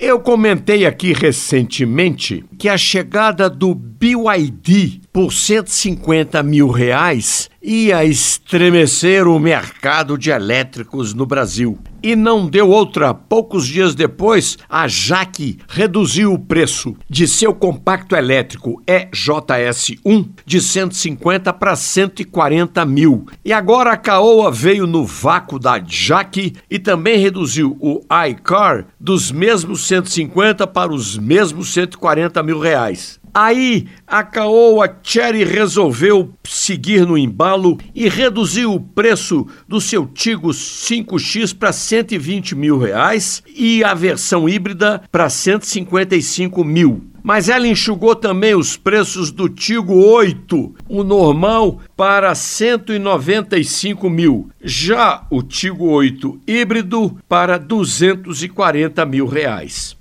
Eu comentei aqui recentemente que a chegada do BYD por 150 mil reais ia estremecer o mercado de elétricos no Brasil. E não deu outra. Poucos dias depois, a Jaque reduziu o preço de seu compacto elétrico EJS1 de 150 para 140 mil. E agora a Caoa veio no vácuo da Jaque e também reduziu o iCar dos mesmos 150 para os mesmos 140 mil reais. Aí a Caoa Cherry resolveu seguir no embalo e reduziu o preço do seu Tigo 5X para 120 mil reais e a versão híbrida para 155 mil. Mas ela enxugou também os preços do Tigo 8, o normal, para 195 mil. Já o Tigo 8 híbrido para 240 mil reais.